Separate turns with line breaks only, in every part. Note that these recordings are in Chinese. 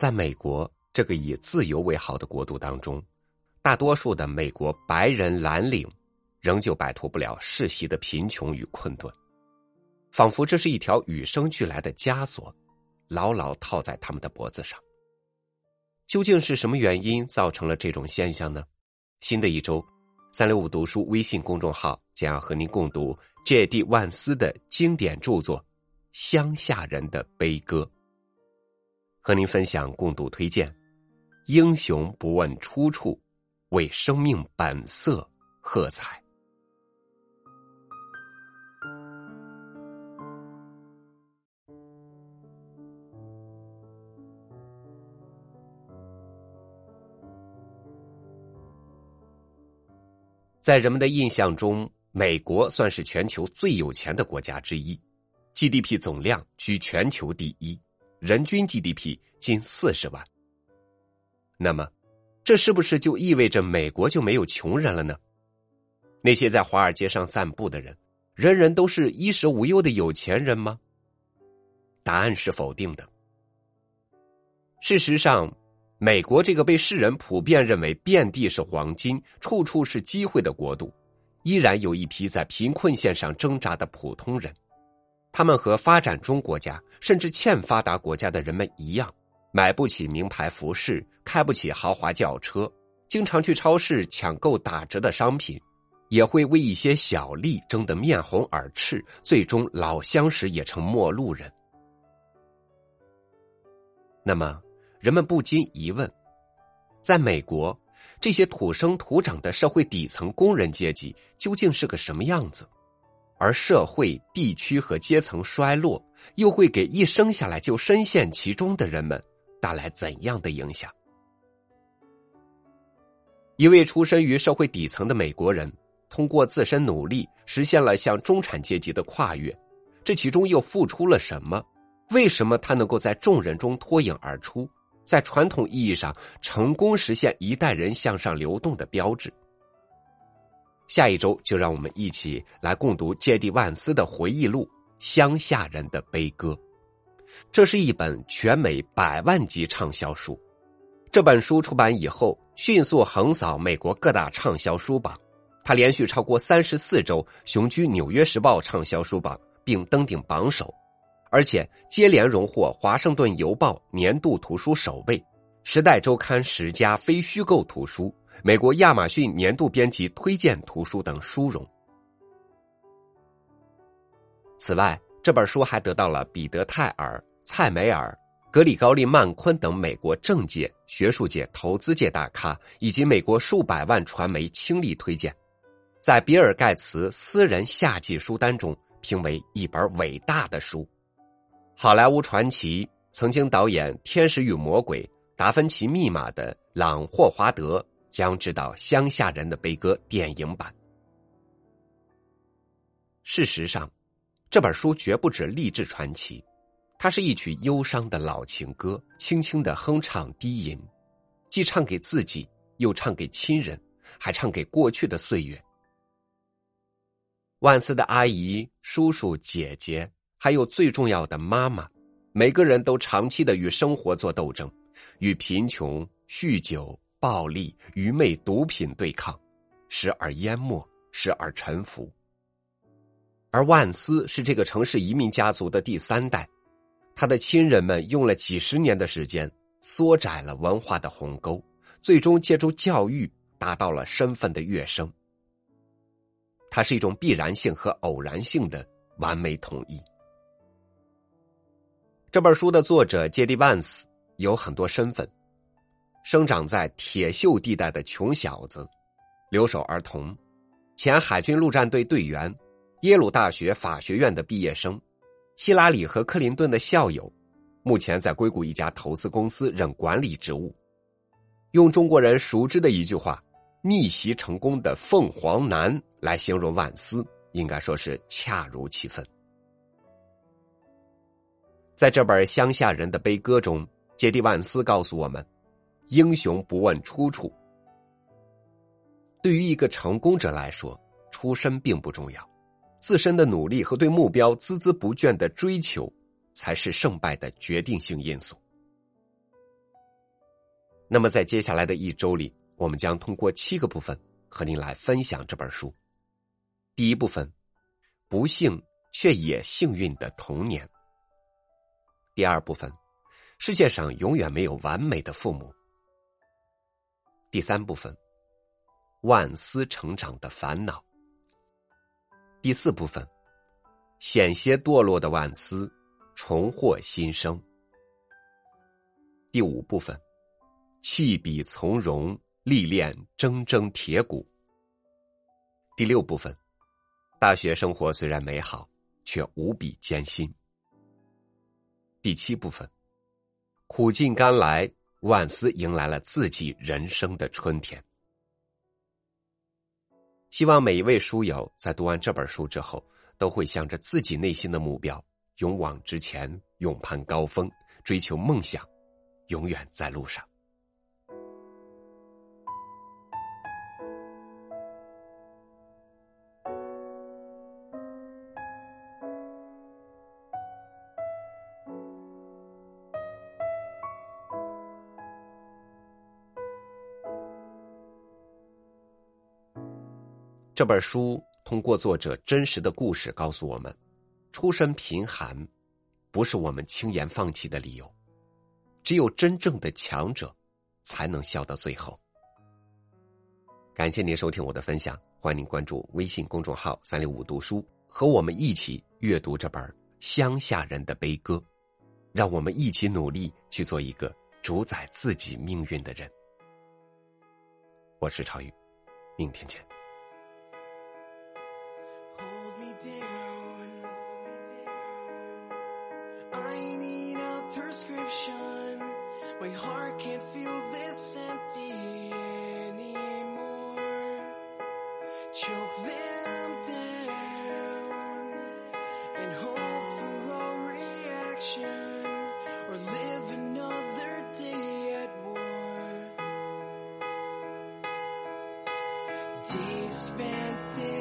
在美国这个以自由为豪的国度当中，大多数的美国白人蓝领仍旧摆脱不了世袭的贫穷与困顿，仿佛这是一条与生俱来的枷锁，牢牢套在他们的脖子上。究竟是什么原因造成了这种现象呢？新的一周，三六五读书微信公众号将要和您共读 J.D. 万斯的经典著作《乡下人的悲歌》，和您分享共读推荐：英雄不问出处，为生命本色喝彩。在人们的印象中，美国算是全球最有钱的国家之一，GDP 总量居全球第一，人均 GDP 近四十万。那么，这是不是就意味着美国就没有穷人了呢？那些在华尔街上散步的人，人人都是衣食无忧的有钱人吗？答案是否定的。事实上。美国这个被世人普遍认为遍地是黄金、处处是机会的国度，依然有一批在贫困线上挣扎的普通人。他们和发展中国家甚至欠发达国家的人们一样，买不起名牌服饰，开不起豪华轿车，经常去超市抢购打折的商品，也会为一些小利争得面红耳赤，最终老相识也成陌路人。那么？人们不禁疑问：在美国，这些土生土长的社会底层工人阶级究竟是个什么样子？而社会、地区和阶层衰落，又会给一生下来就深陷其中的人们带来怎样的影响？一位出身于社会底层的美国人，通过自身努力实现了向中产阶级的跨越，这其中又付出了什么？为什么他能够在众人中脱颖而出？在传统意义上，成功实现一代人向上流动的标志。下一周就让我们一起来共读杰蒂万斯的回忆录《乡下人的悲歌》。这是一本全美百万级畅销书。这本书出版以后，迅速横扫美国各大畅销书榜。它连续超过三十四周雄居《纽约时报》畅销书榜，并登顶榜首。而且接连荣获《华盛顿邮报》年度图书首位，《时代周刊》十佳非虚构图书，美国亚马逊年度编辑推荐图书等殊荣。此外，这本书还得到了彼得·泰尔、蔡梅尔、格里高利·曼昆等美国政界、学术界、投资界大咖以及美国数百万传媒倾力推荐，在比尔·盖茨私人夏季书单中评为一本伟大的书。好莱坞传奇，曾经导演《天使与魔鬼》《达芬奇密码》的朗·霍华德将知道《乡下人的悲歌》电影版。事实上，这本书绝不止励志传奇，它是一曲忧伤的老情歌，轻轻的哼唱低吟，既唱给自己，又唱给亲人，还唱给过去的岁月。万斯的阿姨、叔叔、姐姐。还有最重要的妈妈，每个人都长期的与生活做斗争，与贫穷、酗酒、暴力、愚昧、毒品对抗，时而淹没，时而沉浮。而万斯是这个城市移民家族的第三代，他的亲人们用了几十年的时间，缩窄了文化的鸿沟，最终借助教育达到了身份的跃升。它是一种必然性和偶然性的完美统一。这本书的作者杰蒂·万斯有很多身份：生长在铁锈地带的穷小子，留守儿童，前海军陆战队队员，耶鲁大学法学院的毕业生，希拉里和克林顿的校友，目前在硅谷一家投资公司任管理职务。用中国人熟知的一句话“逆袭成功的凤凰男”来形容万斯，应该说是恰如其分。在这本乡下人的悲歌中，杰蒂万斯告诉我们：英雄不问出处。对于一个成功者来说，出身并不重要，自身的努力和对目标孜孜不倦的追求，才是胜败的决定性因素。
那么在接下来的一周里，我们将通过七个部分和您来分享这本书。第一部分，不幸却也幸运的童年。第二部分，世界上永远没有完美的父母。第三部分，万斯成长的烦恼。第四部分，险些堕落的万斯重获新生。第五部分，弃笔从容，历练铮铮铁骨。第六部分，大学生活虽然美好，却无比艰辛。第七部分，苦尽甘来，万斯迎来了自己人生的春天。希望每一位书友在读完这本书之后，都会向着自己内心的目标勇往直前，勇攀高峰，追求梦想。永远在路上。这本书通过作者真实的故事告诉我们：出身贫寒，不是我们轻言放弃的理由。只有真正的强者，才能笑到最后。感谢您收听我的分享，欢迎您关注微信公众号“三六五读书”，和我们一起阅读这本《乡下人的悲歌》，让我们一起努力去做一个主宰自己命运的人。我是超宇，明天见。My heart can't feel this empty anymore. Choke them down and hope for a reaction or live another day at war. Days spent days,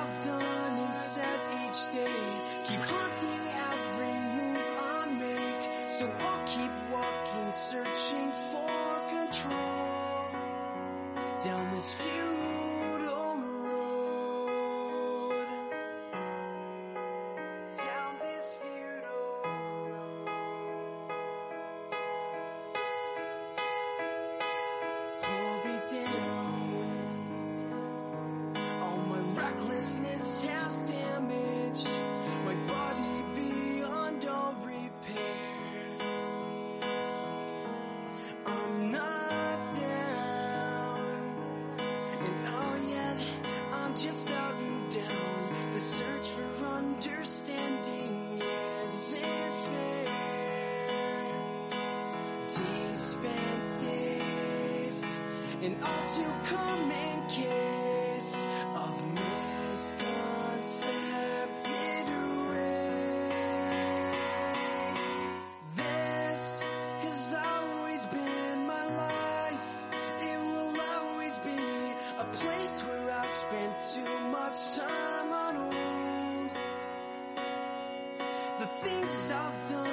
I've done and said each day keep haunting every move I make. So I'll keep walking, searching for control down this futile Days spent days, and all to come and kiss of misconcepted ways. This has always been my life. It will always be a place where I spent too much time on hold. The things I've done